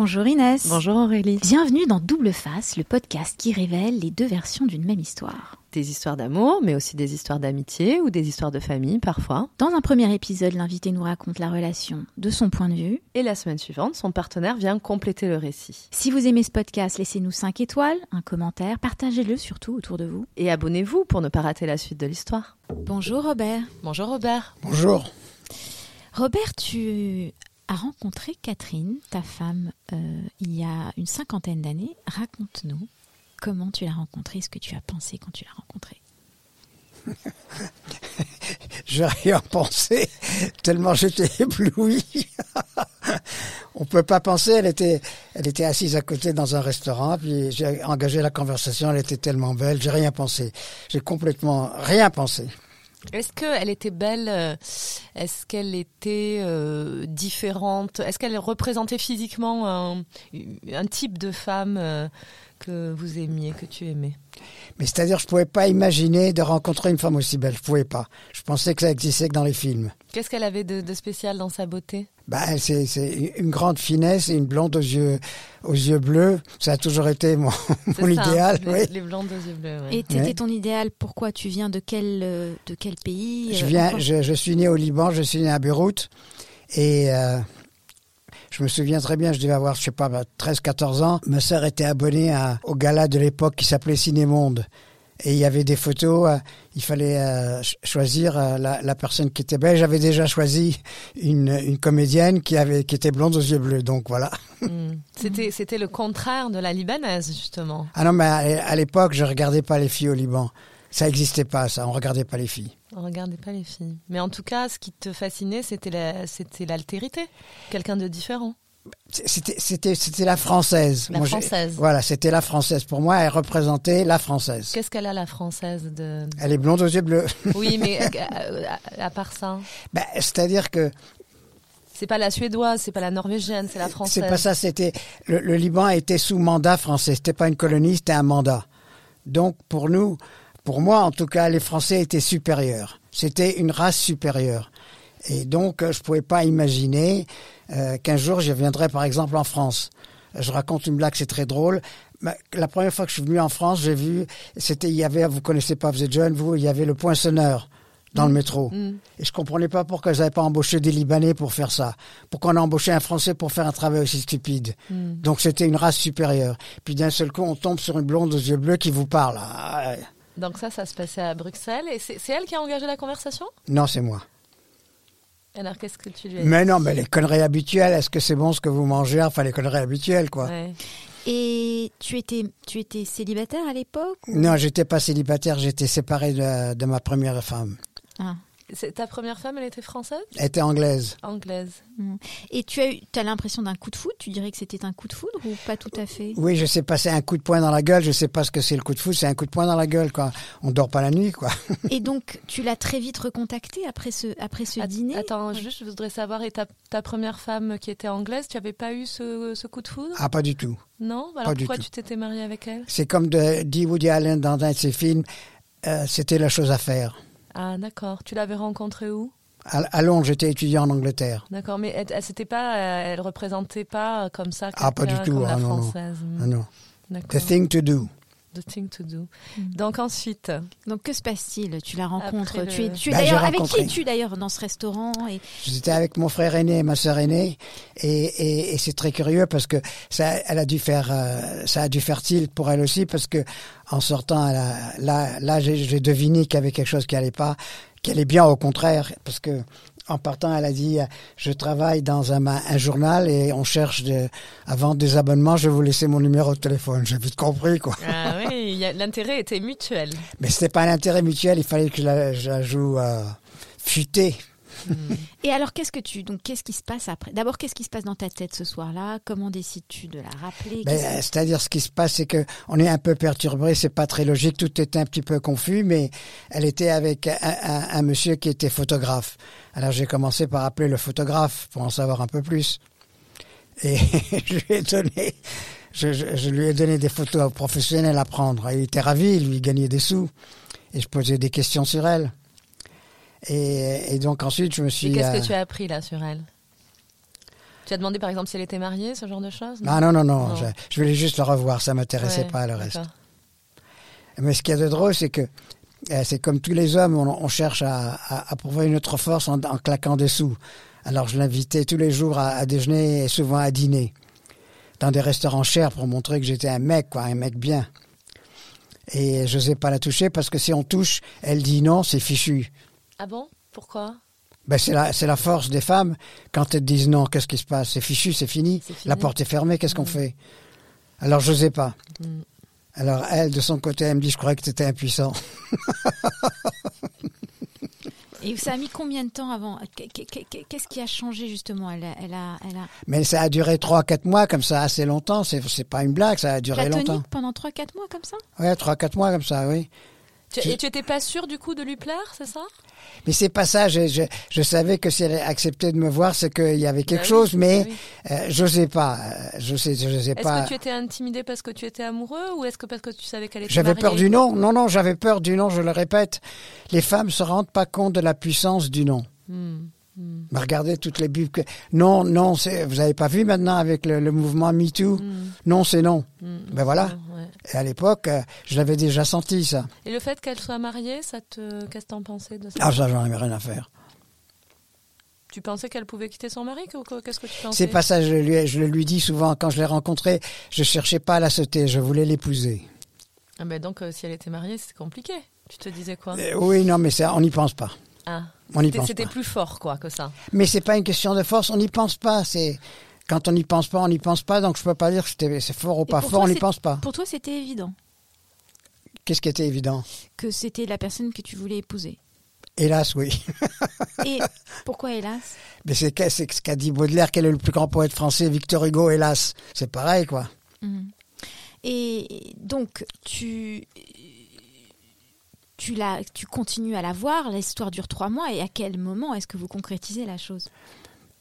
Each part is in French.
Bonjour Inès. Bonjour Aurélie. Bienvenue dans Double Face, le podcast qui révèle les deux versions d'une même histoire. Des histoires d'amour, mais aussi des histoires d'amitié ou des histoires de famille parfois. Dans un premier épisode, l'invité nous raconte la relation de son point de vue. Et la semaine suivante, son partenaire vient compléter le récit. Si vous aimez ce podcast, laissez-nous 5 étoiles, un commentaire, partagez-le surtout autour de vous. Et abonnez-vous pour ne pas rater la suite de l'histoire. Bonjour Robert. Bonjour Robert. Bonjour. Robert, tu as rencontré Catherine, ta femme, euh, il y a une cinquantaine d'années. Raconte-nous comment tu l'as rencontrée, ce que tu as pensé quand tu l'as rencontrée. J'ai rien pensé, tellement j'étais ébloui. On peut pas penser, elle était, elle était assise à côté dans un restaurant, puis j'ai engagé la conversation, elle était tellement belle, j'ai rien pensé. J'ai complètement rien pensé. Est-ce qu'elle était belle euh, Est-ce qu'elle était euh, différente? Est-ce qu'elle représentait physiquement un, un type de femme euh, que vous aimiez, que tu aimais? Mais c'est-à-dire, je pouvais pas imaginer de rencontrer une femme aussi belle. Je pouvais pas. Je pensais que ça existait que dans les films. Qu'est-ce qu'elle avait de, de spécial dans sa beauté? Bah, c'est, c'est une grande finesse et une blonde aux yeux, aux yeux bleus. Ça a toujours été mon, mon ça, idéal. Les, oui. les blondes aux yeux bleus. ouais. Et c'était Ouais. ton idéal, pourquoi tu viens de quel, euh, de quel pays Je euh, viens, encore je, je suis né au Liban, je suis né à Beyrouth. Et euh, je me souviens très bien, je devais avoir, je sais pas, 13-14 ans. Ma sœur était abonnée à, au gala de l'époque qui s'appelait Cinémonde. Et il y avait des photos, euh, il fallait euh, ch- choisir euh, la, la personne qui était belle. J'avais déjà choisi une, une comédienne qui, avait, qui était blonde aux yeux bleus, donc voilà. Hmm. C'était, c'était le contraire de la libanaise, justement. Ah non, mais à, à l'époque, je regardais pas les filles au Liban. Ça n'existait pas, ça. On regardait pas les filles. On regardait pas les filles. Mais en tout cas, ce qui te fascinait, c'était la, c'était l'altérité. Quelqu'un de différent. C'était, la française. La Moi, française. Voilà, c'était la française. Pour moi, elle représentait la française. Qu'est-ce qu'elle a, la française de... Elle est blonde aux yeux bleus. Oui, mais euh, à, à part ça, Ben, c'est-à-dire que c'est pas la suédoise, c'est pas la norvégienne, c'est la française. c'est pas ça. C'était le, le Liban était sous mandat français. C'était pas une colonie, c'était un mandat. Donc pour nous, pour moi en tout cas, les Français étaient supérieurs. C'était une race supérieure. Et donc euh, je pouvais pas imaginer euh, qu'un jour je viendrais par exemple en France. Je raconte une blague, c'est très drôle. La première fois que je suis venu en France, j'ai vu, c'était, il y avait, vous connaissez pas, vous êtes jeune, vous, il y avait le poinçonneur dans le métro. Mm. Et je comprenais pas pourquoi ils n'avaient pas embauché des Libanais pour faire ça. Pourquoi on a embauché un Français pour faire un travail aussi stupide. Mm. Donc c'était une race supérieure. Puis d'un seul coup, on tombe sur une blonde aux yeux bleus qui vous parle. Ah. Donc ça, ça se passait à Bruxelles. Et c'est elle qui a engagé la conversation? Non, c'est moi. Alors qu'est-ce que tu lui as dit Mais non, mais les conneries habituelles, est-ce que c'est bon ce que vous mangez Enfin, les conneries habituelles, quoi. Ouais. Et tu étais, tu étais célibataire à l'époque ou- Non, j'étais pas célibataire, j'étais séparé de, de ma première femme. Ah. C'est- Ta première femme, elle était française? Elle était anglaise. Anglaise. Et tu as eu, as l'impression d'un coup de foudre Tu dirais que c'était un coup de foudre ou pas tout à fait? Oui, je sais passer un coup de poing dans la gueule, je sais pas ce que c'est le coup de foudre, c'est un coup de poing dans la gueule, quoi. On dort pas la nuit, quoi. Et donc, tu l'as très vite recontacté après ce, après ce Att- dîner? Attends, juste, je voudrais savoir, et ta, ta première femme qui était anglaise, tu avais pas eu ce, ce coup de foudre? Ah, pas du tout. Non? Alors pas du pourquoi tout. tu t'étais mariée avec elle? C'est comme de, dit Woody Allen dans un de ses films, euh, c'était la chose à faire. Ah, d'accord. Tu l'avais rencontrée où? À, Londres, j'étais étudiant en Angleterre. D'accord, mais elle, pas, euh, elle représentait pas comme ça. Ah, pas du tout, Comme ah, la non, non. française. Ah non. The thing to do. The thing to do. Mm. Donc ensuite, Donc, que se passe-t-il? Tu la rencontres Après Tu es, le- tu es Bah, d'ailleurs avec rencontré. qui es-tu d'ailleurs dans ce restaurant et J'étais avec mon frère aîné et ma sœur aînée, et, et, et c'est très curieux parce que ça, elle a dû faire, euh, ça a dû faire tilt pour elle aussi parce que en sortant, elle a- là, là, j'ai j'ai deviné qu'il y avait quelque chose qui allait pas, qui allait bien au contraire, parce que en partant, elle a dit, je travaille dans un, journal et on cherche de, à vendre des abonnements, je vais vous laisser mon numéro de téléphone. J'ai vite compris, quoi. ah oui, l'intérêt était mutuel. Mais c'était pas un intérêt mutuel, il fallait que je la, je la joue euh, futée. Et alors, qu'est-ce que tu donc qu'est-ce qui se passe après? D'abord, qu'est-ce qui se passe dans ta tête ce soir-là? Comment décides-tu de la rappeler? Ben, C'est-à-dire, ce qui se passe, c'est que on est un peu perturbé, c'est pas très logique, tout est un petit peu confus, mais elle était avec un, un- un monsieur qui était photographe. Alors j'ai commencé par appeler le photographe pour en savoir un peu plus. Et je lui ai donné, je, je- je lui ai donné des photos professionnelles à prendre. Il était ravi, il lui gagnait des sous. Et je posais des questions sur elle. Et, et donc ensuite, je me suis... Et qu'est-ce euh, que tu as appris là sur elle? Tu as demandé par exemple si elle était mariée, ce genre de choses? Ah non, non, non, Non. Je, je voulais juste le revoir, ça m'intéressait Ouais, pas le reste. Mais ce qu'il y a de drôle, c'est que euh, c'est comme tous les hommes, on, on cherche à, à, à prouver une autre force en, en claquant des sous. Alors je l'invitais tous les jours à, à déjeuner et souvent à dîner dans des restaurants chers pour montrer que j'étais un mec, quoi, un mec bien. Et je n'osais pas la toucher parce que si on touche, elle dit non, c'est fichu. Ah bon? Pourquoi? Ben c'est la, c'est la force des femmes. Quand elles disent non, qu'est-ce qui se passe? C'est fichu, c'est fini. La porte est fermée, qu'est-ce qu'on fait? Alors je n'osais pas. Mm. Alors elle, de son côté, elle me dit, je croyais que tu étais impuissant. Et ça a mis combien de temps avant? Qu'est- qu'est- qu'est- Qu'est-ce qui a changé justement? Elle a, elle a, elle a Mais ça a duré trois, quatre mois comme ça, assez longtemps. C'est, c'est pas une blague, ça a duré platonique longtemps. pendant 3-4 mois comme ça? Ouais, trois, quatre mois comme ça, oui. Tu- Je- Et tu étais pas sûr du coup de lui plaire, c'est ça? Mais c'est pas ça. Je, je, je savais que si elle acceptait de me voir, c'est qu'il y avait quelque Bah oui, chose, mais oui. euh, j'osais pas. Euh, Je sais, je sais Est-ce pas. que tu étais intimidé parce que tu étais amoureux ou est-ce que parce que tu savais qu'elle était J'avais peur du non. Non, non, j'avais peur du non. Je le répète. Les femmes se rendent pas compte de la puissance du non. Hmm, hmm, Mais regardez toutes les bibles que non, non. C'est, vous avez pas vu maintenant avec le, le mouvement MeToo. hmm, Non, c'est non. hmm. Ben voilà. Ouais. Et à l'époque, euh, je l'avais déjà senti ça. Et le fait qu'elle soit mariée, ça te qu'est-ce que t'en pensais de ça? Ah, ça, j'en avais rien à faire. Tu pensais qu'elle pouvait quitter son mari Qu'est-ce que tu pensais? C'est pas ça. Je lui, je le lui dis souvent quand je l'ai rencontrée. Je cherchais pas à la sauter. Je voulais l'épouser. Ah ben donc euh, si elle était mariée, c'est compliqué. Tu te disais quoi? Euh, oui, non, mais ça, on n'y pense pas. Ah, On c'était- pense c'était pas. plus fort quoi que ça. Mais c'est pas une question de force. On n'y pense pas. C'est quand on n'y pense pas, on n'y pense pas. Donc je peux pas dire que c'est fort ou pas fort. toi, On n'y pense pas. Pour toi, c'était évident Qu'est-ce qui était évident? Que c'était la personne que tu voulais épouser. Hélas, oui. Et pourquoi hélas? Mais c'est ce qu'a dit Baudelaire. Quel est le plus grand poète français Victor Hugo. Hélas, c'est pareil, quoi. Mhm. Et donc, tu, tu, la, tu continues à la voir, l'histoire dure trois mois, et à quel moment est-ce que vous concrétisez la chose?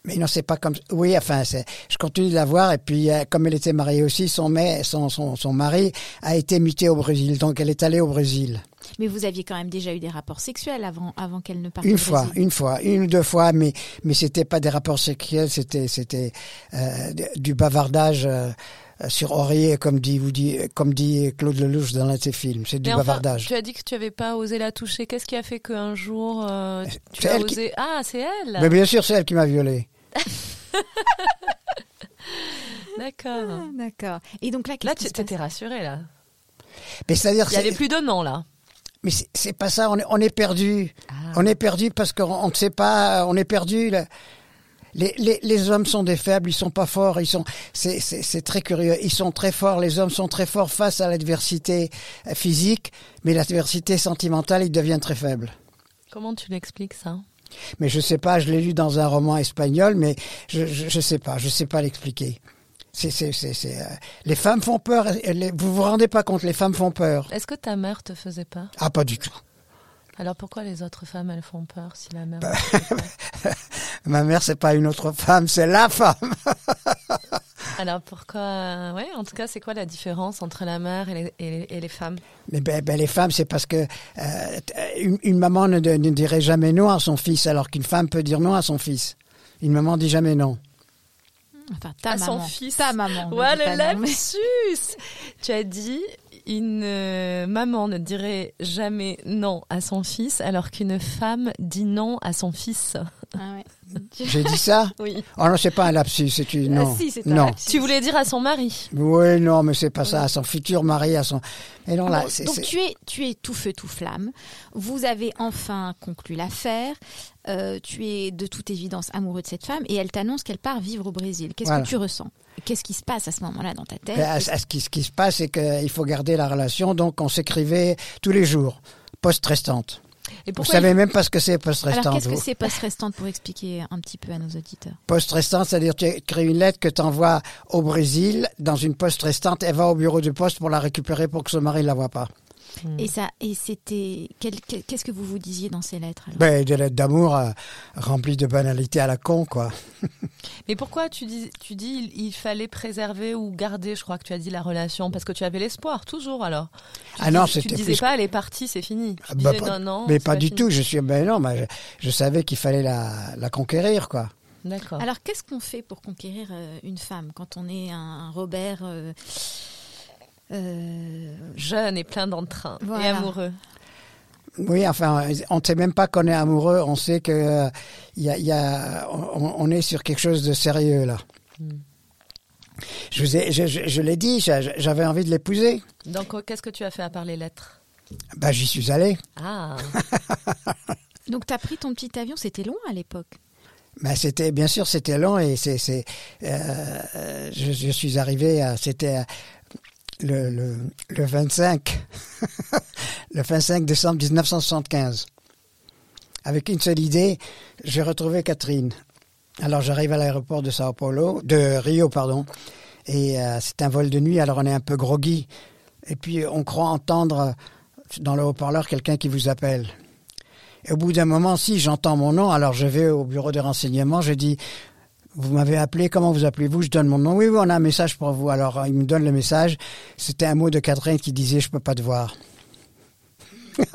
Mais non, c'est pas comme. Oui, enfin, je continue de la voir. Et puis, euh, comme elle était mariée aussi, son, mai- son, son, son mari a été muté au Brésil. Donc, elle est allée au Brésil. Mais vous aviez quand même déjà eu des rapports sexuels avant, avant qu'elle ne parte Une fois, Brésil. une fois, une ou deux fois, mais mais c'était pas des rapports sexuels, c'était c'était euh, du bavardage euh, sur oreiller, comme dit vous dit comme dit Claude Lelouch dans l'un de ses films. C'est du enfin, bavardage. tu as dit que tu avais pas osé la toucher. Qu'est-ce qui a fait qu'un jour euh, tu as qui- osé Ah, c'est elle. Mais bien sûr, c'est elle qui m'a violé. D'accord. Ah, D'accord. Et donc là, tu se passe étais rassurée là. Mais c'est-à-dire, Il y avait plus de non là. mais c'est- pas ça. On est, on est perdu. Ah. On est perdu parce qu'on on ne sait pas. On est perdu. là. Les, les, les hommes sont des faibles, ils sont pas forts, ils sont. C'est très curieux. Ils sont très forts. Les hommes sont très forts face à l'adversité euh, physique, mais l'adversité sentimentale, ils deviennent très faibles. Comment tu l'expliques ça? Mais je sais pas. Je l'ai lu dans un roman espagnol, mais je je, je sais pas. Je sais pas l'expliquer. C'est c'est c'est c'est, euh, les femmes font peur. les- vous vous rendez pas compte, les femmes font peur. Est-ce que ta mère te faisait peur? Ah pas du tout. Alors pourquoi les autres femmes elles font peur si la mère Bah, Ma mère c'est pas une autre femme, c'est la femme. Alors pourquoi Ouais, en tout cas, c'est quoi la différence entre la mère et les, et les- et les femmes? Mais ben, ben, les femmes, c'est parce que euh, une, une maman ne, ne dirait jamais non à son fils, alors qu'une femme peut dire non à son fils. Une maman dit jamais non. Enfin, ta À son maman. fils. Ta maman. Ouais, le mais- lapsus Tu as dit une euh, maman ne dirait jamais non à son fils, alors qu'une femme dit non à son fils. Ah ouais. J'ai dit ça Oui. Oh non, c'est pas un lapsus, c'est une non. Ah si, c'est un non. lapsus. Tu voulais dire à son mari Oui, non, mais c'est pas ça. À son futur mari, à son. Et non là, Bon, donc tu es, tu es tout feu, tout flamme. Vous avez enfin conclu l'affaire. Euh, tu es de toute évidence amoureux de cette femme et elle t'annonce qu'elle part vivre au Brésil. Qu'est-ce Voilà. que tu ressens? Qu'est-ce qui se passe à ce moment-là dans ta tête? Ben, à- à ce, qui, ce qui se passe, c'est qu'il faut garder la relation, donc on s'écrivait tous les jours, post-restante. Et Vous savez il- même pas ce que c'est Alors post-restante. qu'est-ce que c'est post-restante pour expliquer un petit peu à nos auditeurs Poste-restante, c'est-à-dire tu écris une lettre que tu envoies au Brésil dans une poste restante, elle va au bureau de poste pour la récupérer pour que son mari ne la voit pas. Hmm. Et ça, et c'était qu'est-ce que vous vous disiez dans ces lettres alors? Ben, des lettres d'amour euh, remplies de banalités à la con, quoi. Mais pourquoi tu dis, tu dis il, il fallait préserver ou garder, je crois que tu as dit la relation, parce que tu avais l'espoir, toujours alors. Tu Ah non, Tu c'était disais plus- pas, elle est partie, c'est fini. Tu Ah bah, disais pas- non, non. mais pas, du fini. tout. Je suis, ben non, je, je savais qu'il fallait la, la conquérir, quoi. D'accord. Alors, qu'est-ce qu'on fait pour conquérir euh, une femme? Quand on est un, un Robert euh, Jeune et plein d'entrain et amoureux. Oui, enfin, on ne sait même pas qu'on est amoureux, on sait que euh, il y a, il y a- on, on est sur quelque chose de sérieux là. Hmm. Je, vous ai- je, je- je l'ai dit, j'a- j'avais envie de l'épouser. Donc, oh, qu'est-ce que tu as fait à part les lettres? Bah, j'y suis allé. Ah, Donc, tu as pris ton petit avion, c'était long à l'époque? Mais c'était bien sûr c'était long et c'est c'est euh, je, je suis arrivé à c'était euh, le, le le 25 le 25 décembre 1975 avec une seule idée j'ai retrouvé Catherine. Alors j'arrive à l'aéroport de Sao Paulo de Rio pardon et euh, c'est un vol de nuit alors on est un peu groggy. Et puis on croit entendre dans le haut-parleur quelqu'un qui vous appelle. Et au bout d'un moment, si j'entends mon nom, alors je vais au bureau de renseignement, je dis, vous m'avez appelé, comment vous appelez-vous? Je donne mon nom. Oui, oui, on a un message pour vous. Alors il me donne le message. C'était un mot de Catherine qui disait, je peux pas te voir.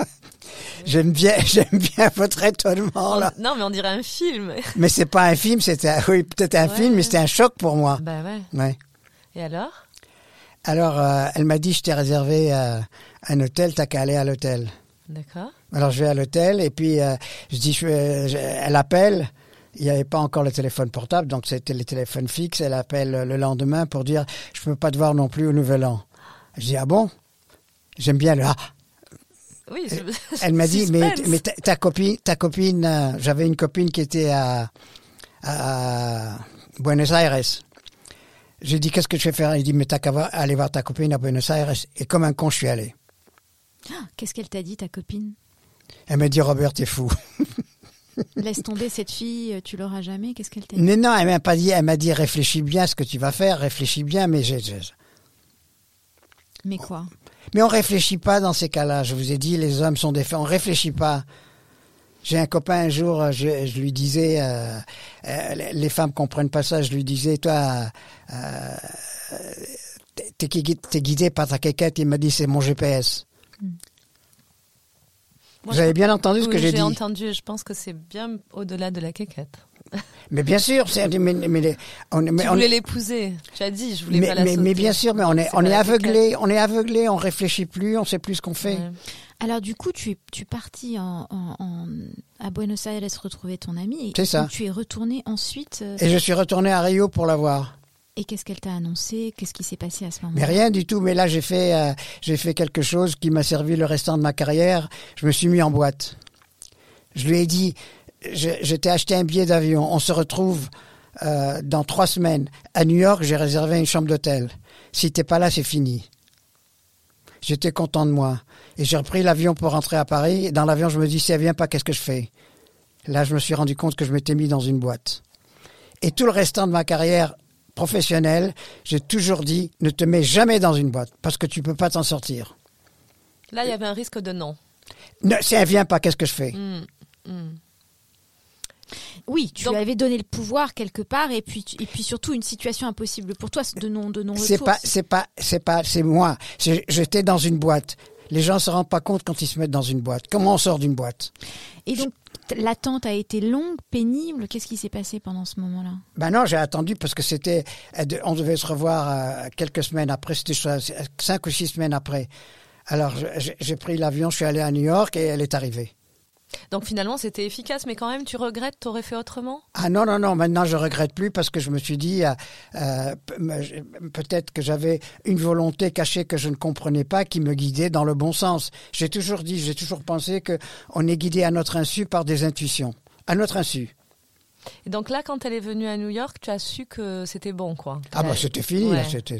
j'aime bien, j'aime bien votre étonnement là. non, mais on dirait un film. Mais c'est pas un film, c'était, oui, peut-être un Ouais. film, mais c'était un choc pour moi. bah ouais. Ouais. Et alors? Alors euh, elle m'a dit, je t'ai réservé euh, un hôtel, t'as qu'à aller à l'hôtel. D'accord. Alors je vais à l'hôtel et puis euh, je dis, je, vais- je- elle appelle. Il n'y avait pas encore le téléphone portable, donc c'était le téléphone fixe. Elle appelle le lendemain pour dire, je peux pas te voir non plus au Nouvel An. Je dis ah bon? J'aime bien le ah. Oui. je- Elle m'a dit mais suspense. mais ta, ta copine ta copine euh, j'avais une copine qui était à à Buenos Aires. J'ai dit qu'est-ce que je vais faire? Il dit mais t'as qu'à aller voir ta copine à Buenos Aires et comme un con je suis allé. Ah, Qu'est-ce qu'elle t'a dit, ta copine? Elle m'a dit Robert t'es fou. Laisse tomber cette fille, tu l'auras jamais. Qu'est-ce qu'elle t'a dit Mais non, elle m'a pas dit, elle m'a dit réfléchis bien à ce que tu vas faire, réfléchis bien, mais j'ai, Mais quoi? Mais on réfléchit pas dans ces cas-là. Je vous ai dit, les hommes sont des faits, on réfléchit pas. J'ai un copain un jour, je, je lui disais, euh, euh, les- femmes comprennent pas ça. Je lui disais, toi, euh, t'es, guidé par ta quéquette. Il m'a dit, c'est mon GPS. Moi, vous avez bien entendu ce Oui, que j'ai dit entendu et je pense que c'est bien au-delà de la quéquette. Mais bien sûr, c'est, mais, mais les- on, mais tu on- voulais l'épouser. Tu as dit, je voulais mais, pas la mais, bien sûr, mais on est, C'est on est aveuglé, on est aveuglé, on réfléchit plus, on sait plus ce qu'on fait. Ouais. Alors du coup, tu es, tu es parti en, en- en- à Buenos Aires retrouver ton amie. et C'est ça. Tu es retourné ensuite. euh, Et je suis retourné à Rio pour la voir. Et qu'est-ce qu'elle t'a annoncé? Qu'est-ce qui s'est passé à ce moment Mais rien du tout. Mais là, j'ai fait, euh, j'ai fait quelque chose qui m'a servi le restant de ma carrière. Je me suis mis en boîte. Je lui ai dit, je, t'ai acheté un billet d'avion. On se retrouve euh, dans trois semaines à New York. J'ai réservé une chambre d'hôtel. Si t'es pas là, c'est fini. J'étais content de moi. Et j'ai repris l'avion pour rentrer à Paris. Dans l'avion, je me dis, si elle vient pas, qu'est-ce que je fais? Là, je me suis rendu compte que je m'étais mis dans une boîte. Et tout le restant de ma carrière professionnelle, j'ai toujours dit, ne te mets jamais dans une boîte, parce que tu peux pas t'en sortir. Là, il y avait un risque de non. Ne, si elle vient pas, qu'est-ce que je fais? Hmm, hmm. Oui, tu Donc- lui avais donné le pouvoir quelque part et puis et puis surtout une situation impossible pour toi de non de non C'est pas, c'est pas, c'est pas, c'est moi. J'étais dans une boîte. Les gens se rendent pas compte quand ils se mettent dans une boîte. Comment on sort d'une boîte? Et donc l'attente a été longue, pénible? Qu'est-ce qui s'est passé pendant ce moment-là? Ben non, j'ai attendu parce que c'était, on devait se revoir euh, quelques semaines après, c'était cinq ou six semaines après. Alors j'ai pris l'avion, je suis allé à New York et elle est arrivée. Donc finalement, c'était efficace, mais quand même, tu regrettes, t'aurais fait autrement? Ah non, non, non, maintenant je regrette plus parce que je me suis dit, euh, euh, peut-être que j'avais une volonté cachée que je ne comprenais pas qui me guidait dans le bon sens. J'ai toujours dit, j'ai toujours pensé que on est guidé à notre insu par des intuitions. À notre insu. Et donc là, quand elle est venue à New York, tu as su que c'était bon, quoi. Ah bah c'était fini, Ouais, c'était.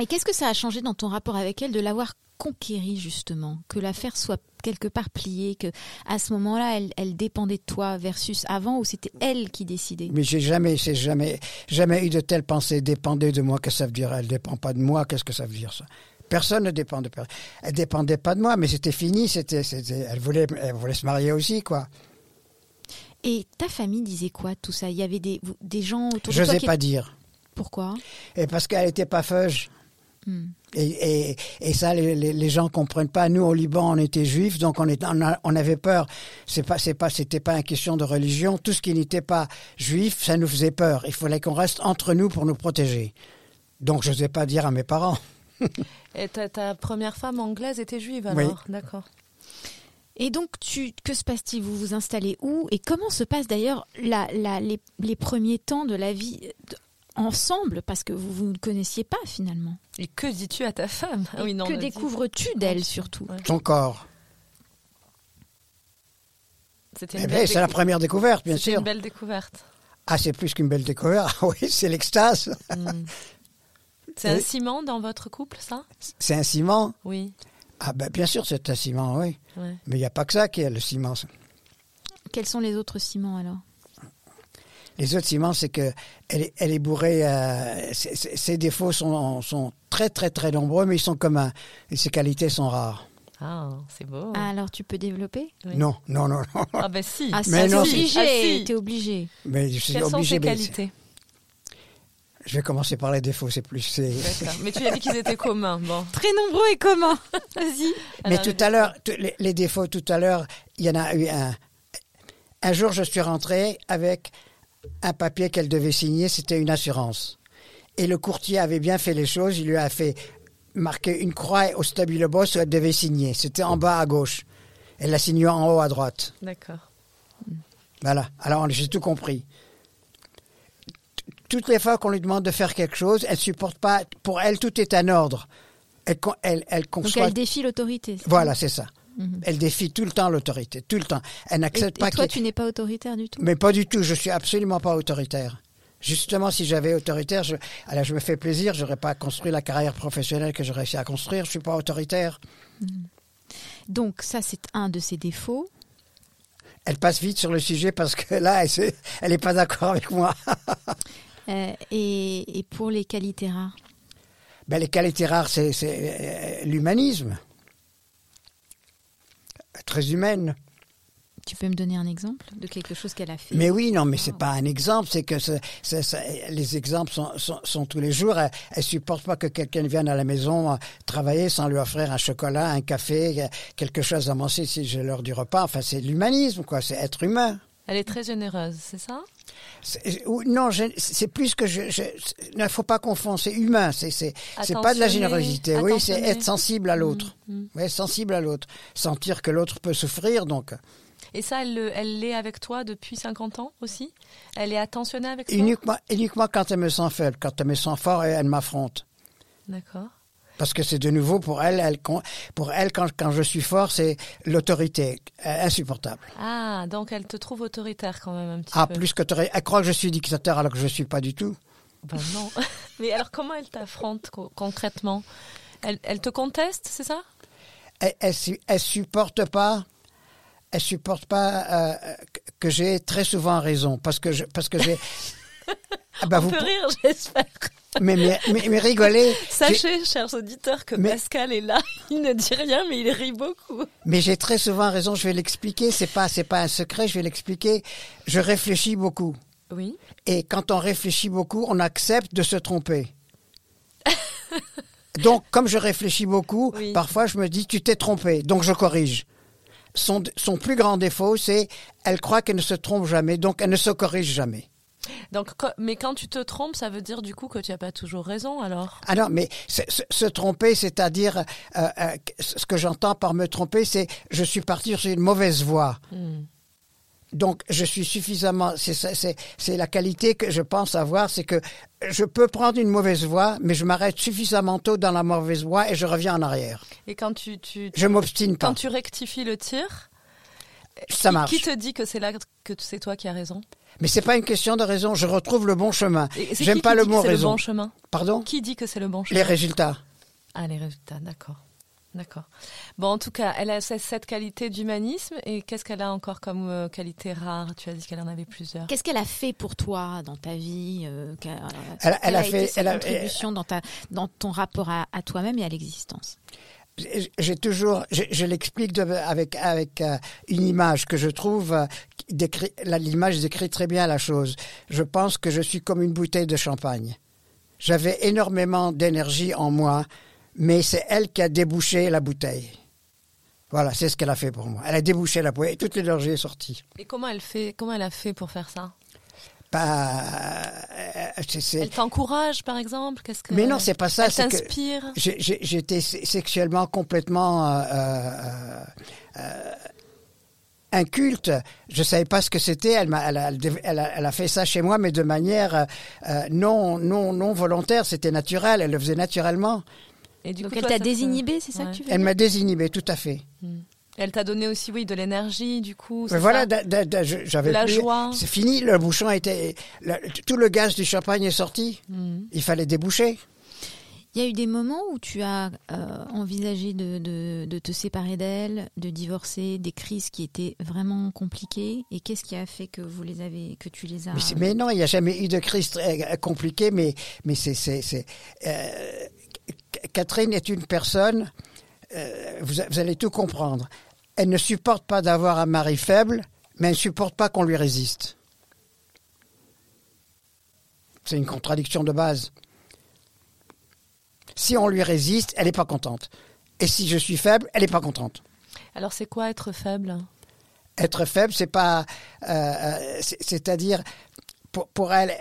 Et qu'est-ce que ça a changé dans ton rapport avec elle de l'avoir conquérie justement, que l'affaire soit quelque part pliée, que à ce moment-là elle, elle dépendait de toi versus avant où c'était elle qui décidait? Mais j'ai jamais, c'est jamais, jamais eu de telle pensée dépendait de moi. Qu'est-ce que ça veut dire? Elle dépend pas de moi. Qu'est-ce que ça veut dire ça? Personne ne dépend de personne. Elle dépendait pas de moi, mais c'était fini. C'était, c'était, elle voulait, elle voulait se marier aussi, quoi. Et ta famille disait quoi tout ça? Il y avait des, des gens autour Je de toi sais qui pas dire. Pourquoi? Et parce qu'elle était pas feuge. Hmm. Et, et, et ça, les, les, les gens comprennent pas. Nous, au Liban, on était juifs, donc on, est, on, a- on avait peur. C'est pas, c'est pas, c'était pas une question de religion. Tout ce qui n'était pas juif, ça nous faisait peur. Il fallait qu'on reste entre nous pour nous protéger. Donc, je n'osais pas dire à mes parents. Et ta, ta première femme anglaise était juive Oui. alors? D'accord. Et donc, tu, que se passe-t-il? Vous vous installez où? Et comment se passe d'ailleurs la, la- les, les premiers temps de la vie ensemble? Parce que vous vous ne connaissiez pas finalement. Et que dis-tu à ta femme? Ah Et oui, non, que découvres-tu d'elle surtout? Ouais. Son corps. C'était Eh bien, belle c'est la première découverte, bien sûr. une belle découverte. Ah, c'est plus qu'une belle découverte. Ah oui, c'est l'extase. Hmm. C'est un ciment dans votre couple, ça? C'est un ciment? Oui. Ah, ben, bien sûr, c'est un ciment, oui. Ouais. Mais il n'y a pas que ça qui est le ciment. Quels sont les autres ciments alors? Les autres ciments, c'est que elle est, elle est bourrée. euh, ses- défauts sont, sont très, très, très nombreux, mais ils sont communs. Et ses qualités sont rares. Ah, c'est beau. Ah, Alors, tu peux développer? Oui. Non, non, non, non. Ah ben si. Ah, Mais c'est non, obligé. Ah, si. T'es obligé. Mais je suis Quelles sont ses mais qualités? Je vais commencer par les défauts, c'est plus. c'est-. Mais tu as dit qu'ils étaient communs. Bon. Très nombreux et communs. Vas-y. Mais Alors, tout à l'heure, tout- les, les défauts, tout à l'heure, il y en a eu un. Un jour, je suis rentré avec un papier qu'elle devait signer, c'était une assurance. Et le courtier avait bien fait les choses, il lui a fait marquer une croix au stabilo boss où elle devait signer. C'était en bas à gauche. Elle l'a signé en haut à droite. D'accord. Voilà. Alors j'ai tout compris. Toutes les fois qu'on lui demande de faire quelque chose, elle supporte pas. Pour elle, tout est en ordre. Elle, elle, elle Donc, elle défie l'autorité. Voilà, c'est ça. Mhm. Elle défie tout le temps l'autorité, tout le temps. Elle Et, n'accepte et pas toi, qu'il- tu n'es pas autoritaire du tout Mais pas du tout, je suis absolument pas autoritaire. Justement, si j'avais autoritaire, je, alors je me fais plaisir, j'aurais pas construit la carrière professionnelle que j'ai réussi à construire, je suis pas autoritaire. Donc, ça, c'est un de ses défauts. Elle passe vite sur le sujet parce que là, elle, s'est- elle est pas d'accord avec moi. Euh, et, et pour les qualités rares Ben, les qualités rares, c'est euh, l'humanisme. Très humaine. Tu peux me donner un exemple de quelque chose qu'elle a fait Mais oui, non, mais c'est pas un exemple, c'est que les exemples sont, sont, sont tous les jours. Elle, elle supporte pas que quelqu'un vienne à la maison euh, travailler sans lui offrir un chocolat, un café, quelque chose à manger si j'ai l'heure du repas. Enfin, c'est l'humanisme, quoi. C'est être humain. Elle est très généreuse, c'est ça? Non, c'est plus que je. ne faut pas confondre. C'est humain. C'est pas de la générosité. Oui, c'est être sensible à l'autre. Mm, mm. Ouais, sensible à l'autre. Sentir que l'autre peut souffrir, donc. Et ça, elle le- elle l'est avec toi depuis 50 ans aussi? Elle est attentionnée avec toi? Uniquement, uniquement quand elle me sent faible, quand elle me sent fort, elle m'affronte. D'accord. Parce que c'est de nouveau pour elle, pour elle quand, quand je suis fort, c'est l'autorité euh, insupportable. Ah, donc elle te trouve autoritaire quand même un petit Ah, peu. plus qu'autorité. Elle croit que je suis dictateur alors que je suis pas du tout. Ben non. Mais alors comment elle t'affronte co- concrètement? Elle, elle te conteste, c'est ça? Elle, elle, su- elle supporte pas. Elle supporte pas euh, que- j'ai très souvent raison parce que je parce que j'ai. Ah bah On vous, peut rire, j'espère. Mais, mais, mais, mais rigolez. Sachez, chers auditeurs, que Mais- Pascal est là. Il ne dit rien, mais il rit beaucoup. Mais j'ai très souvent raison. Je vais l'expliquer. C'est pas c'est pas un secret. Je vais l'expliquer. Je réfléchis beaucoup. Oui. Et quand on réfléchit beaucoup, on accepte de se tromper. Donc, comme je réfléchis beaucoup, Oui. parfois je me dis, tu t'es trompé, donc je corrige. Son, son plus grand défaut, c'est elle croit qu'elle ne se trompe jamais, donc elle ne se corrige jamais. Donc, mais quand tu te trompes, ça veut dire du coup que tu n'as pas toujours raison, alors? Ah non, mais se, se tromper, c'est-à-dire, euh, euh, ce que j'entends par me tromper, c'est je suis parti sur une mauvaise voie. Hmm. Donc, je suis suffisamment. C'est la qualité que je pense avoir, c'est que je peux prendre une mauvaise voie, mais je m'arrête suffisamment tôt dans la mauvaise voie et je reviens en arrière. Et quand tu, tu, Je m'obstine pas. quand tu rectifies le tir, Ça qui- marche. Qui te dit que c'est là que c'est toi qui as raison? Mais c'est pas une question de raison. Je retrouve le bon chemin. J'aime pas qui le dit que mot c'est le raison. bon chemin? Pardon? Qui dit que c'est le bon chemin? Les résultats. Ah, les résultats, d'accord. D'accord. Bon, en tout cas, elle a ce- cette qualité d'humanisme. Et qu'est-ce qu'elle a encore comme euh, qualité rare? Tu as dit qu'elle en avait plusieurs. Qu'est-ce qu'elle a fait pour toi dans ta vie euh, qu'a- Elle- a été fait- sa elle a- contribution dans, ta, dans ton rapport à, à toi-même et à l'existence? J'ai- toujours, je, l'explique avec avec euh, une image que je trouve euh, l'image décrit très bien la chose. Je pense que je suis comme une bouteille de champagne. J'avais énormément d'énergie en moi, mais c'est elle qui a débouché la bouteille. Voilà, c'est ce qu'elle a fait pour moi. Elle a débouché la bouteille et toute l'énergie est sortie. Et comment elle fait Comment elle a fait pour faire ça? Pas. euh, c'est- Elle t'encourage, par exemple Qu'est-ce que Mais non, c'est pas ça. Elle t'inspire? J'étais sexuellement complètement euh, euh, euh, inculte. Je savais pas ce que c'était. Elle, m'a- elle, a- elle a- elle a fait ça chez moi, mais de manière euh, euh, non, non, non volontaire. C'était naturel. Elle le faisait naturellement. Et du Donc coup, elle t'a désinhibé, c'est ça Ouais. que tu veux Elle m'a désinhibé, tout à fait. Elle t'a donné aussi, oui, de l'énergie, du coup. Mais voilà, ça da- da- da- je- j'avais De la plus- joie. C'est fini. Le bouchon était. tout le gaz du champagne est sorti. Mhm. Il fallait déboucher. Il y a eu des moments où tu as euh, envisagé de, de- de te séparer d'elle, de divorcer, des crises qui étaient vraiment compliquées. Et qu'est-ce qui a fait que vous les avez, que tu les as Mais, non, il n'y a jamais eu de crise très euh, compliquée, mais, mais c'est. c'est, c'est euh, Catherine est une personne, euh, vous, a- vous allez tout comprendre. Elle ne supporte pas d'avoir un mari faible, mais elle ne supporte pas qu'on lui résiste. C'est une contradiction de base. Si on lui résiste, elle n'est pas contente. Et si je suis faible, elle n'est pas contente. Alors, c'est quoi être faible? Être faible, c'est pas, euh, euh, c'est- c'est-à-dire pour, pour elle,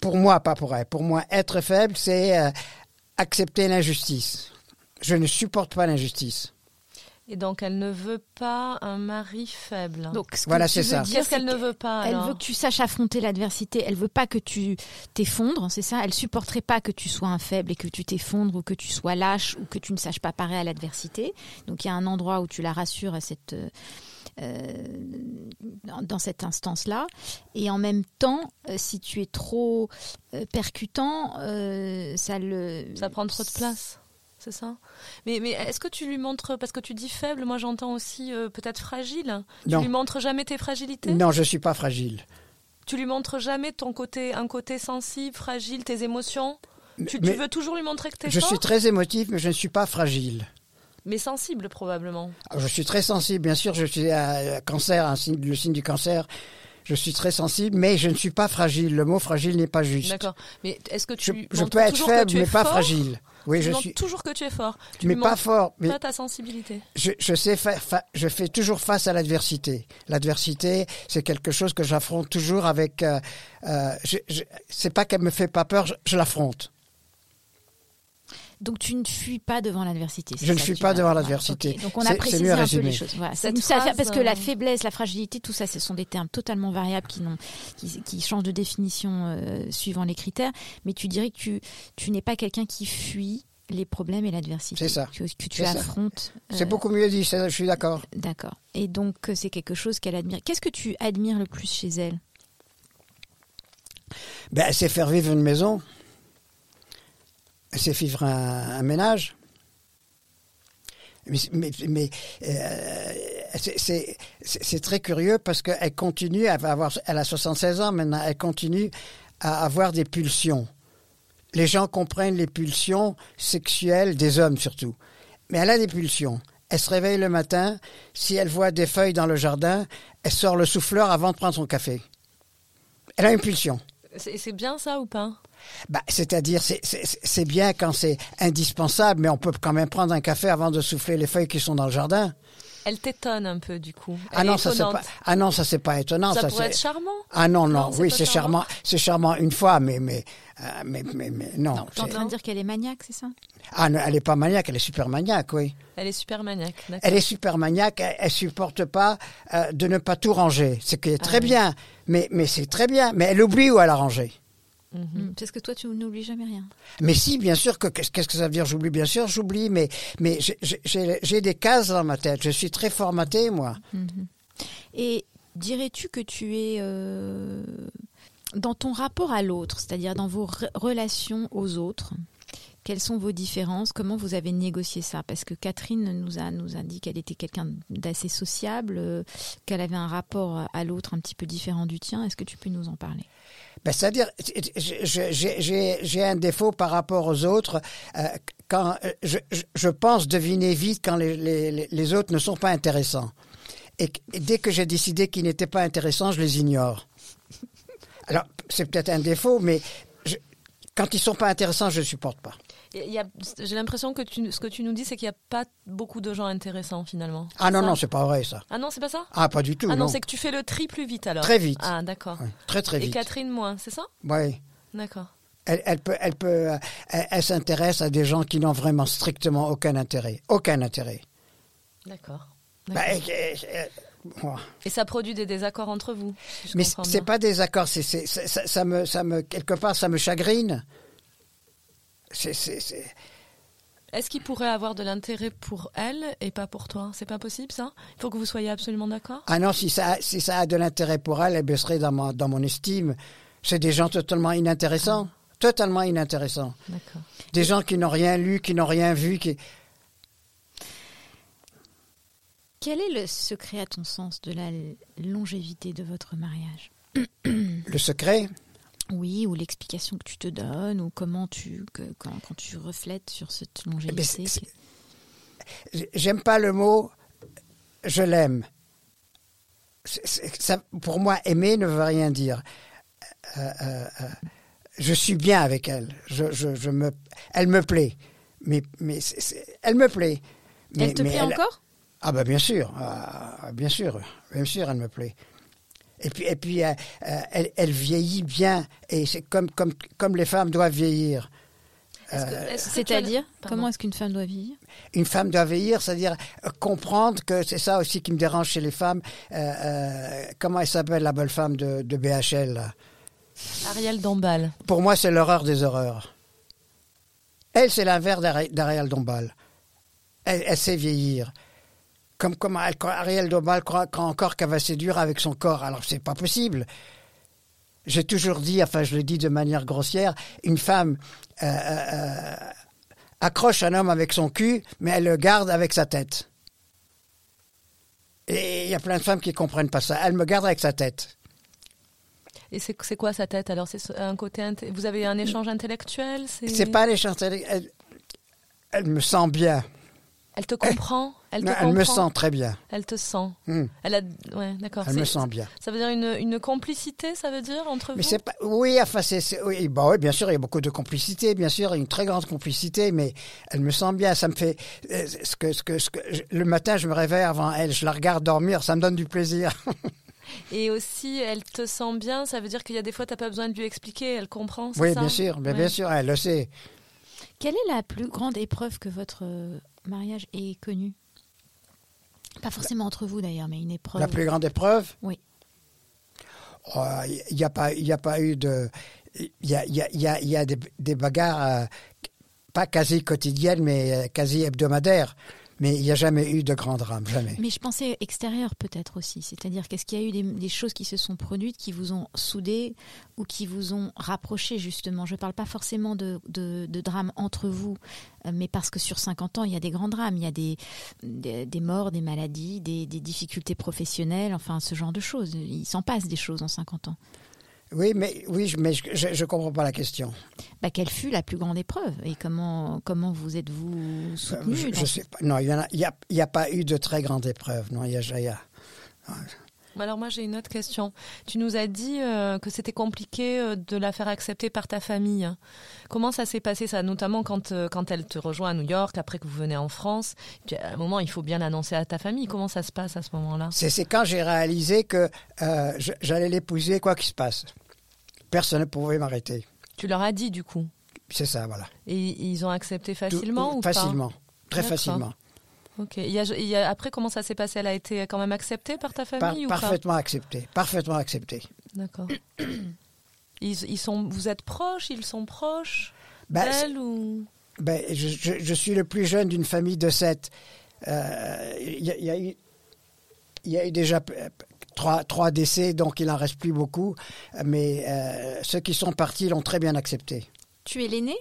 pour moi, pas pour elle, pour moi, être faible, c'est euh, accepter l'injustice. Je ne supporte pas l'injustice. Et donc, elle ne veut pas un mari faible. Donc, ce que Voilà, tu c'est veux ça. dire, Qu'est-ce qu'elle ne veut pas Elle alors veut que tu saches affronter l'adversité. Elle veut pas que tu t'effondres, c'est ça? Elle supporterait pas que tu sois un faible et que tu t'effondres ou que tu sois lâche ou que tu ne saches pas parer à l'adversité. Donc il y a un endroit où tu la rassures à cette, euh, euh, dans, dans cette instance-là. Et en même temps, euh, si tu es trop euh, percutant, euh, ça le Ça prend trop de place. C'est ça? Mais, mais est-ce que tu lui montres, parce que tu dis faible, moi j'entends aussi euh, peut-être fragile. Tu Non. lui montres jamais tes fragilités? Non, je suis pas fragile. Tu lui montres jamais ton côté, un côté sensible, fragile, tes émotions? Tu, veux toujours lui montrer que t'es je fort? suis très émotif, mais je ne suis pas fragile. Mais sensible probablement. Je suis très sensible, bien sûr. Je suis un cancer, un signe, le signe du cancer. Je suis très sensible, mais je ne suis pas fragile. Le mot fragile n'est pas juste. D'accord. Mais est-ce que Je, tu je montres peux être faible, mais pas fragile. Oui, Tu je suis, toujours que tu es fort. Tu mais pas fort. Mais pas ta sensibilité. je, je sais faire, fa- je fais toujours face à l'adversité. L'adversité, c'est quelque chose que j'affronte toujours avec. Euh, euh, je, je- c'est pas qu'elle me fait pas peur, je l'affronte. Donc tu ne fuis pas devant l'adversité. c'est Je ne fuis pas devant l'adversité. Donc on C'est- a c'est précisé un peu résumé. les choses. Voilà. Ça- phrase, parce que la euh, faiblesse, la fragilité, tout ça, ce sont des termes totalement variables qui, n'ont- qui, qui changent de définition euh, suivant les critères. Mais tu dirais que tu, tu n'es pas quelqu'un qui fuit les problèmes et l'adversité. C'est ça. Que, que tu C'est affrontes. C'est euh, beaucoup mieux dit, ça, je suis d'accord. D'accord. Et donc c'est quelque chose qu'elle admire. Qu'est-ce que tu admires le plus chez elle? Ben, c'est faire vivre une maison. C'est vivre un, ménage. Mais, euh, c'est très curieux parce qu'elle continue à avoir, elle a 76 ans maintenant, elle continue à avoir des pulsions. Les gens comprennent les pulsions sexuelles des hommes surtout. Mais elle a des pulsions. Elle se réveille le matin, si elle voit des feuilles dans le jardin, elle sort le souffleur avant de prendre son café. Elle a une pulsion. C'est bien ça ou pas? Bah, c'est-à-dire, c'est- c'est c'est bien quand c'est indispensable, mais on peut quand même prendre un café avant de souffler les feuilles qui sont dans le jardin. Elle t'étonne un peu du coup. Elle Ah non, ça c'est pas. Ah non, ça c'est pas étonnant. ça, ça, pourrait être charmant. Ah non, non, oui, c'est charmant. charmant, c'est charmant une fois, mais mais euh, mais, mais, mais non. Tu es en train de dire qu'elle est maniaque, c'est ça? Ah, non, elle est pas maniaque, elle est super maniaque, oui. Elle est super maniaque. d'accord. Elle est super maniaque, elle, elle supporte pas euh, de ne pas tout ranger, ce qui est très Ah oui. bien, mais mais c'est très bien, mais elle oublie où elle a rangé. Mhm. Mm. Parce que toi, tu n'oublies jamais rien. Mais si, bien sûr, que qu'est-ce que ça veut dire J'oublie, bien sûr, j'oublie, mais mais j'ai- j'ai j'ai des cases dans ma tête. Je suis très formaté, moi. Mhm. Et dirais-tu que tu es euh, dans ton rapport à l'autre, c'est-à-dire dans vos re- relations aux autres quelles sont vos différences? Comment vous avez négocié ça? Parce que Catherine nous a, nous a dit qu'elle était quelqu'un d'assez sociable, euh, qu'elle avait un rapport à l'autre un petit peu différent du tien. Est-ce que tu peux nous en parler? Ben, C'est-à-dire, j'ai- un défaut par rapport aux autres. euh, quand euh, je, je- pense deviner vite quand les, les, autres ne sont pas intéressants. Et, dès que j'ai décidé qu'ils n'étaient pas intéressants, je les ignore. Alors, c'est peut-être un défaut, mais Quand ils sont pas intéressants, je ne supporte pas. Il y a- J'ai l'impression que tu, ce que tu nous dis, c'est qu'il n'y a pas beaucoup de gens intéressants finalement. Ah non, non, c'est pas vrai ça. Ah non, c'est pas ça Ah, pas du tout. Ah non, non. c'est que tu fais le tri plus vite alors. Très vite. Ah d'accord. Ouais, très très Et vite. Catherine moins, c'est ça Ouais. D'accord. Elle, elle peut, elle peut, elle, elle s'intéresse à des gens qui n'ont vraiment strictement aucun intérêt, aucun intérêt. D'accord. Bah, euh, euh. Et ça produit des désaccords entre vous si Mais c'est pas des accords, c'est, ça me, ça me, quelque part, ça me chagrine. C'est, c'est, c'est- Est-ce qu'il pourrait avoir de l'intérêt pour elle et pas pour toi? C'est pas possible ça? Il faut que vous soyez absolument d'accord? Ah non, si ça, si ça a de l'intérêt pour elle, elle baisserait dans, ma, dans mon estime. C'est des gens totalement inintéressants. Totalement inintéressants. D'accord. Des gens qui n'ont rien lu, qui n'ont rien vu, qui... Quel est le secret, à ton sens, de la longévité de votre mariage? Le secret, Oui, ou l'explication que tu te donnes, ou comment tu, que- quand, quand tu reflètes sur cette Eh ben, longévité. j'aime pas le mot je l'aime. Pour moi, aimer ne veut rien dire. Euh, euh, euh, je suis bien avec elle. Je, je, je me, elle me plaît. Mais, mais elle me plaît. Mais- Elle te mais plaît encore? Ah bah bien sûr, Ah, bien sûr, bien sûr, elle me plaît. Et puis, et puis euh, euh, elle, elle vieillit bien. Et c'est comme, comme, comme les femmes doivent vieillir. Euh, C'est-à-dire, comment est-ce qu'une femme doit vivre une femme doit vieillir, c'est-à-dire comprendre que c'est ça aussi qui me dérange chez les femmes. Euh, euh, comment elle s'appelle la belle femme de, de BHL là? Ariel Dombal. Pour moi, c'est l'horreur des horreurs. Elle, c'est l'inverse d'Ari- d'Ariel Dombal. Elle, elle sait vieillir. Comme, Ariel Dombal croit, croit encore qu'elle va séduire avec son corps. Alors, c'est pas possible. J'ai toujours dit, enfin, je le dis de manière grossière, une femme euh, euh, euh, accroche un homme avec son cul, mais elle le garde avec sa tête. Et il y a plein de femmes qui comprennent pas ça. Elle me garde avec sa tête. Et c'est quoi sa tête alors? C'est un côté vous avez un échange intellectuel C'est pas les chanteurs. Elle, elle me sent bien. Elle te comprend Elle te comprend elle me sent très bien. Elle te sent. Hmm. Elle a ouais, d'accord. Elle me sent bien. Ça veut dire une, une complicité, ça veut dire entre Mais vous c'est pas. Oui, enfin, c'est. Oui, bah oui, bien sûr, il y a beaucoup de complicité, bien sûr, une très grande complicité, mais elle me sent bien. Ça me fait. euh, Ce que, ce que, ce que, le matin, je me réveille avant elle, je la regarde dormir, ça me donne du plaisir. Et aussi, elle te sent bien, ça veut dire qu'il y a des fois, tu n'as pas besoin de lui expliquer, elle comprend, c'est oui, ça bien sûr, bien, Ouais. bien sûr, elle le sait. Quelle est la plus grande épreuve que votre mariage ait connue Pas forcément entre vous d'ailleurs, mais une épreuve. La plus grande épreuve? Oui. Oh, Il n'y a, pas- il y a pas eu de. Il y a, y a, il y a, il y a des, des bagarres, euh, pas quasi quotidiennes, mais euh, quasi hebdomadaires. Mais il n'y a jamais eu de grand drame, jamais. Mais je pensais extérieur peut-être aussi. C'est-à-dire qu'est-ce qu'il y a eu des, choses qui se sont produites qui vous ont soudé ou qui vous ont rapproché justement? Je ne parle pas forcément de, de, de drames entre vous, euh, mais parce que sur 50 ans, il y a des grands drames. Il y a des morts, des maladies, des, des difficultés professionnelles, enfin ce genre de choses. Il s'en passe des choses en 50 ans. Oui, mais oui, je- mais je ne comprends pas la question. Bah, quelle fut la plus grande épreuve et comment, comment vous êtes-vous Euh, soutenu Je, je dans- sais pas. Non, il n'y a, pas eu de très grande épreuve. Non, il y a, y a- Alors moi, j'ai une autre question. Tu nous as dit euh, que c'était compliqué euh, de la faire accepter par ta famille. Comment ça s'est passé ça, notamment quand, euh, quand elle te rejoint à New York, après que vous venez en France Puis, À un moment, il faut bien l'annoncer à ta famille. Comment ça se passe à ce moment-là? C'est quand j'ai réalisé que j'allais l'épouser quoi qu'il se passe. Personne ne pouvait m'arrêter. Tu leur as dit du coup? C'est ça, voilà. Et ils ont accepté Tout- facilement pas? Facilement. Très facilement. Ok. Il y a- il y a- après, comment ça s'est passé? Elle a été quand même acceptée par ta Par- famille ou pas? parfaitement accepté. Parfaitement accepté. D'accord. Ils, ils sont, vous êtes proches? Ils sont proches? Ben, d'elle ou? Ben, je, je- je suis le plus jeune d'une famille de sept. Euh, Il y, a- il y a eu, il y a eu déjà euh, trois, trois décès, donc il en reste plus beaucoup. Mais euh, ceux qui sont partis l'ont très bien accepté. Tu es l'aîné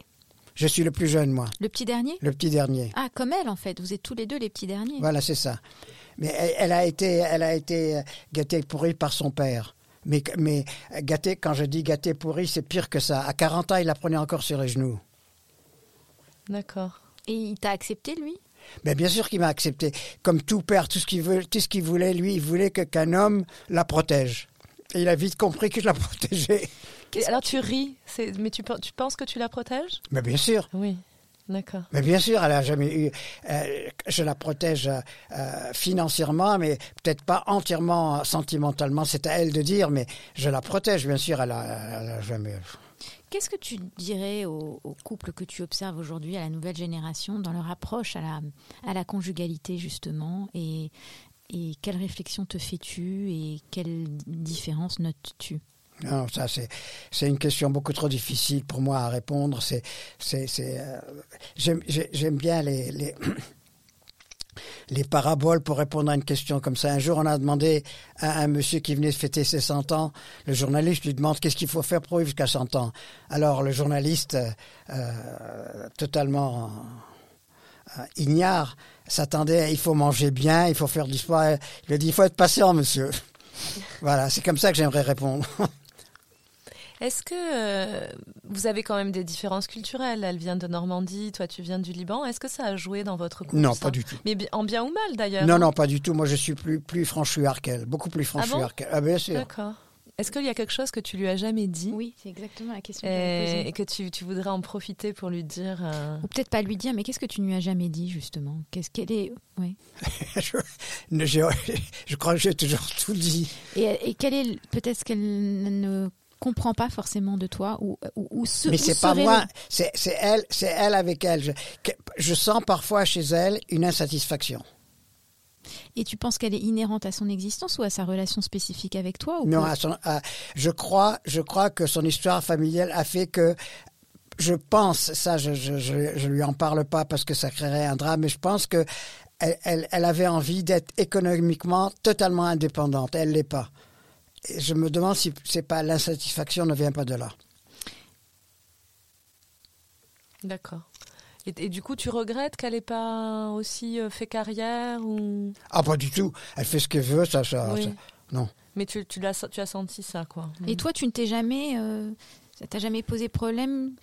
Je suis le plus jeune, moi, Le petit dernier le petit dernier. Ah, comme elle en fait. Vous êtes tous les deux les petits derniers. Voilà, c'est ça. Mais elle, elle a été, elle a été euh, gâtée pourrie par son père. Mais, mais euh, gâtée, quand je dis gâtée pourrie, c'est pire que ça. À 40 ans, il la prenait encore sur les genoux. D'accord. Et il t'a accepté lui? Mais bien sûr qu'il m'a accepté. Comme tout père, tout ce qu'il veut, tout ce qu'il voulait, lui, il voulait que qu'un homme la protège. Et il a vite compris que je la protégeais. Alors tu ris, c'est- mais tu, pen- tu penses que tu la protèges? Mais bien sûr. Oui, d'accord. Mais bien sûr, elle a jamais eu. euh, je la protège euh, financièrement, mais peut-être pas entièrement sentimentalement. C'est à elle de dire, mais je la protège, bien sûr. Elle a, elle a jamais. Qu'est-ce que tu dirais aux, aux couples que tu observes aujourd'hui, à la nouvelle génération, dans leur approche à la, à la conjugalité, justement? Et, et quelle réflexion te fais-tu et quelle différence notes-tu? Non, ça c'est c'est une question beaucoup trop difficile pour moi à répondre. C'est c'est euh, j'aime j'ai- j'aime bien les les les paraboles pour répondre à une question comme ça. Un jour, on a demandé à un monsieur qui venait de fêter ses 100 ans, le journaliste lui demande qu'est-ce qu'il faut faire pour vivre jusqu'à 100 ans? Alors le journaliste, euh, euh, totalement euh, ignare, s'attendait il faut manger bien, il faut faire du sport. Il lui dit il faut être patient, monsieur. voilà, c'est comme ça que j'aimerais répondre. Est-ce que euh, vous avez quand même des différences culturelles? Elle vient de Normandie, toi tu viens du Liban. Est-ce que ça a joué dans votre couple Non, pas du tout. Mais en bien ou mal d'ailleurs Non, hein? non, pas du tout. Moi, je suis plus, plus franchouillard qu'elle. Beaucoup plus franchouillard qu'elle. Ah, bien sûr. D'accord. Est-ce qu'il y a quelque chose que tu lui as jamais dit? Oui, c'est exactement la question et, et que tu, tu voudrais en profiter pour lui dire euh, Ou peut-être pas lui dire, mais qu'est-ce que tu ne lui as jamais dit, justement? Qu'est-ce qu'elle est Oui. je, je, je crois que j'ai toujours tout dit. Et, et quelle est peut-être ce qu'elle ne comprend pas forcément de toi ou, ou, ou ce, Mais c'est pas moi, c'est c'est elle, c'est elle avec elle. Je, je sens parfois chez elle une insatisfaction. Et tu penses qu'elle est inhérente à son existence ou à sa relation spécifique avec toi ou Non, à son- à- je crois, je crois que son histoire familiale a fait que je pense, ça, je, je, je, je lui en parle pas parce que ça créerait un drame, mais je pense que elle, elle, elle avait envie d'être économiquement totalement indépendante. Elle l'est pas. Je me demande si c'est pas l'insatisfaction ne vient pas de là. D'accord. Et, et du coup, tu regrettes qu'elle ait pas aussi euh, fait carrière ou? Ah, pas du tout. Elle fait ce qu'elle veut, ça, ça, Oui. ça- Non. Mais tu, tu, l'as, tu as senti ça, quoi. Et toi, tu ne t'es jamais, euh, ça t'a jamais posé problème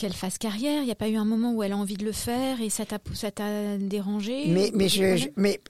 qu'elle fasse carrière Il n'y a pas eu un moment où elle a envie de le faire et ça t'a, ça t'a dérangé Mais, ou mais, posé je, mais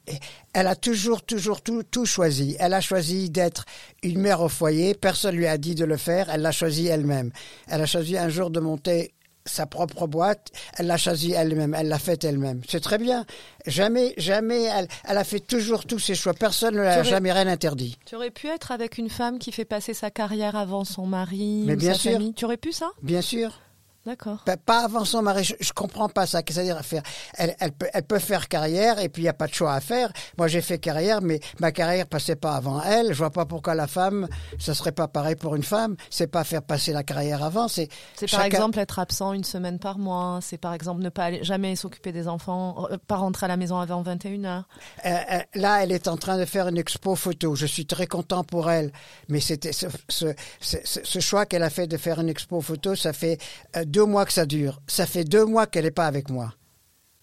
elle a toujours, toujours tout, tout choisi. Elle a choisi d'être une mère au foyer. Personne lui a dit de le faire. Elle l'a choisi elle-même. Elle a choisi un jour de monter sa propre boîte. Elle l'a choisi elle-même. Elle l'a faite elle-même. C'est très bien. Jamais, jamais. Elle, elle a fait toujours tous ses choix. Personne ne lui a J'aurais- jamais rien interdit. Tu aurais pu être avec une femme qui fait passer sa carrière avant son mari Mais ou bien sa sûr. famille. Tu aurais pu ça? Bien sûr. D'accord. Pas- Pas avant son mari. Je, je comprends pas ça. Qu'est-ce que ça veut dire faire elle, elle, peut, elle peut faire carrière et puis il n'y a pas de choix à faire. Moi, j'ai fait carrière, mais ma carrière passait pas avant elle. Je vois pas pourquoi la femme, ça serait pas pareil pour une femme. C'est pas faire passer la carrière avant. C'est C'est par chacun- exemple être absent une semaine par mois. C'est par exemple ne pas aller, jamais s'occuper des enfants, euh, pas rentrer à la maison avant 21 heures. Euh, euh, là, elle est en train de faire une expo photo. Je suis très content pour elle. Mais c'était ce, ce, ce, ce- ce choix qu'elle a fait de faire une expo photo. Ça fait euh, deux mois que ça dure. Ça fait deux mois qu'elle n'est pas avec moi.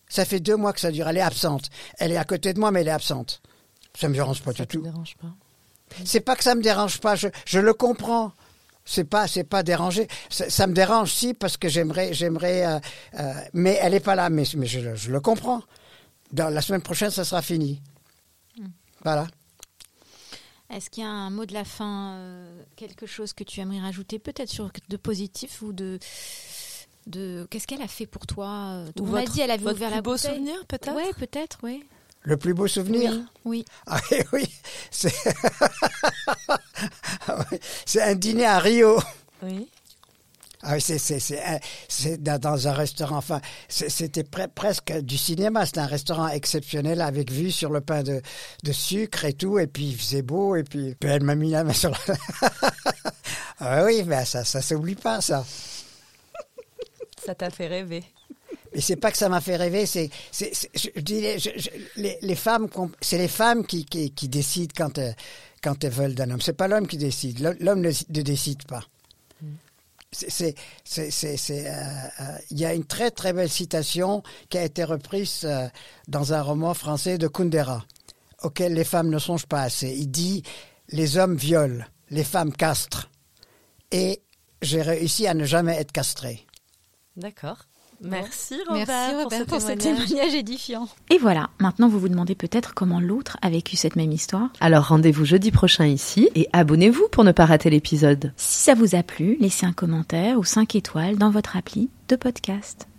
Ça fait deux mois que ça dure. Elle est absente. Elle est à côté de moi, mais elle est absente. Ça me dérange pas Ça du tout. dérange pas C'est pas que ça me dérange pas. Je, je le comprends. C'est pas, c'est pas dérangé. Ça, ça me dérange si parce que j'aimerais, j'aimerais. euh, euh, mais elle est pas là. Mais, mais je, le- je le comprends. Dans la semaine prochaine, ça sera fini. Voilà. Est-ce qu'il y a un mot de la fin, euh, quelque chose que tu aimerais rajouter, peut-être sur de positif ou de de qu'est-ce qu'elle a fait pour toi euh, Ou On a votre- dit elle avait Votre ouvert plus la beau bouteille. souvenir peut-être Ouais, peut-être, oui. Le plus beau souvenir? Oui, oui. Ah oui, oui. C'est Ah oui, c'est un dîner à Rio. Oui. Ah oui, c'est c'est c'est un- c'est dans, un restaurant. Enfin, c'était pre- presque du cinéma. C'était un restaurant exceptionnel avec vue sur le pain de, de sucre et tout. Et puis il faisait beau. Et puis, puis elle m'a mis la main sur la. ah oui, mais ça ça s'oublie pas ça. Ça t'a fait rêver. Mais c'est pas que ça m'a fait rêver, c'est, je, dis, les- je- je- les, les femmes, c'est les femmes qui, qui, qui décident quand, elles- quand elles veulent d'un homme. C'est pas l'homme qui décide. L'homme- L'homme ne, ne décide pas. C'est, c'est, euh, euh, il y a une très très belle citation qui a été reprise euh, dans un roman français de Kundera, auquel les femmes ne songent pas assez. Il dit les hommes violent, les femmes castrent, et j'ai réussi à ne jamais être castré. D'accord. Merci Robert, Merci pour, ce pour ce témoignage. témoignage édifiant. Et voilà, maintenant vous vous demandez peut-être comment l'autre a vécu cette même histoire. Alors rendez-vous jeudi prochain ici et abonnez-vous pour ne pas rater l'épisode. Si ça vous a plu, laissez un commentaire ou 5 étoiles dans votre appli de podcast.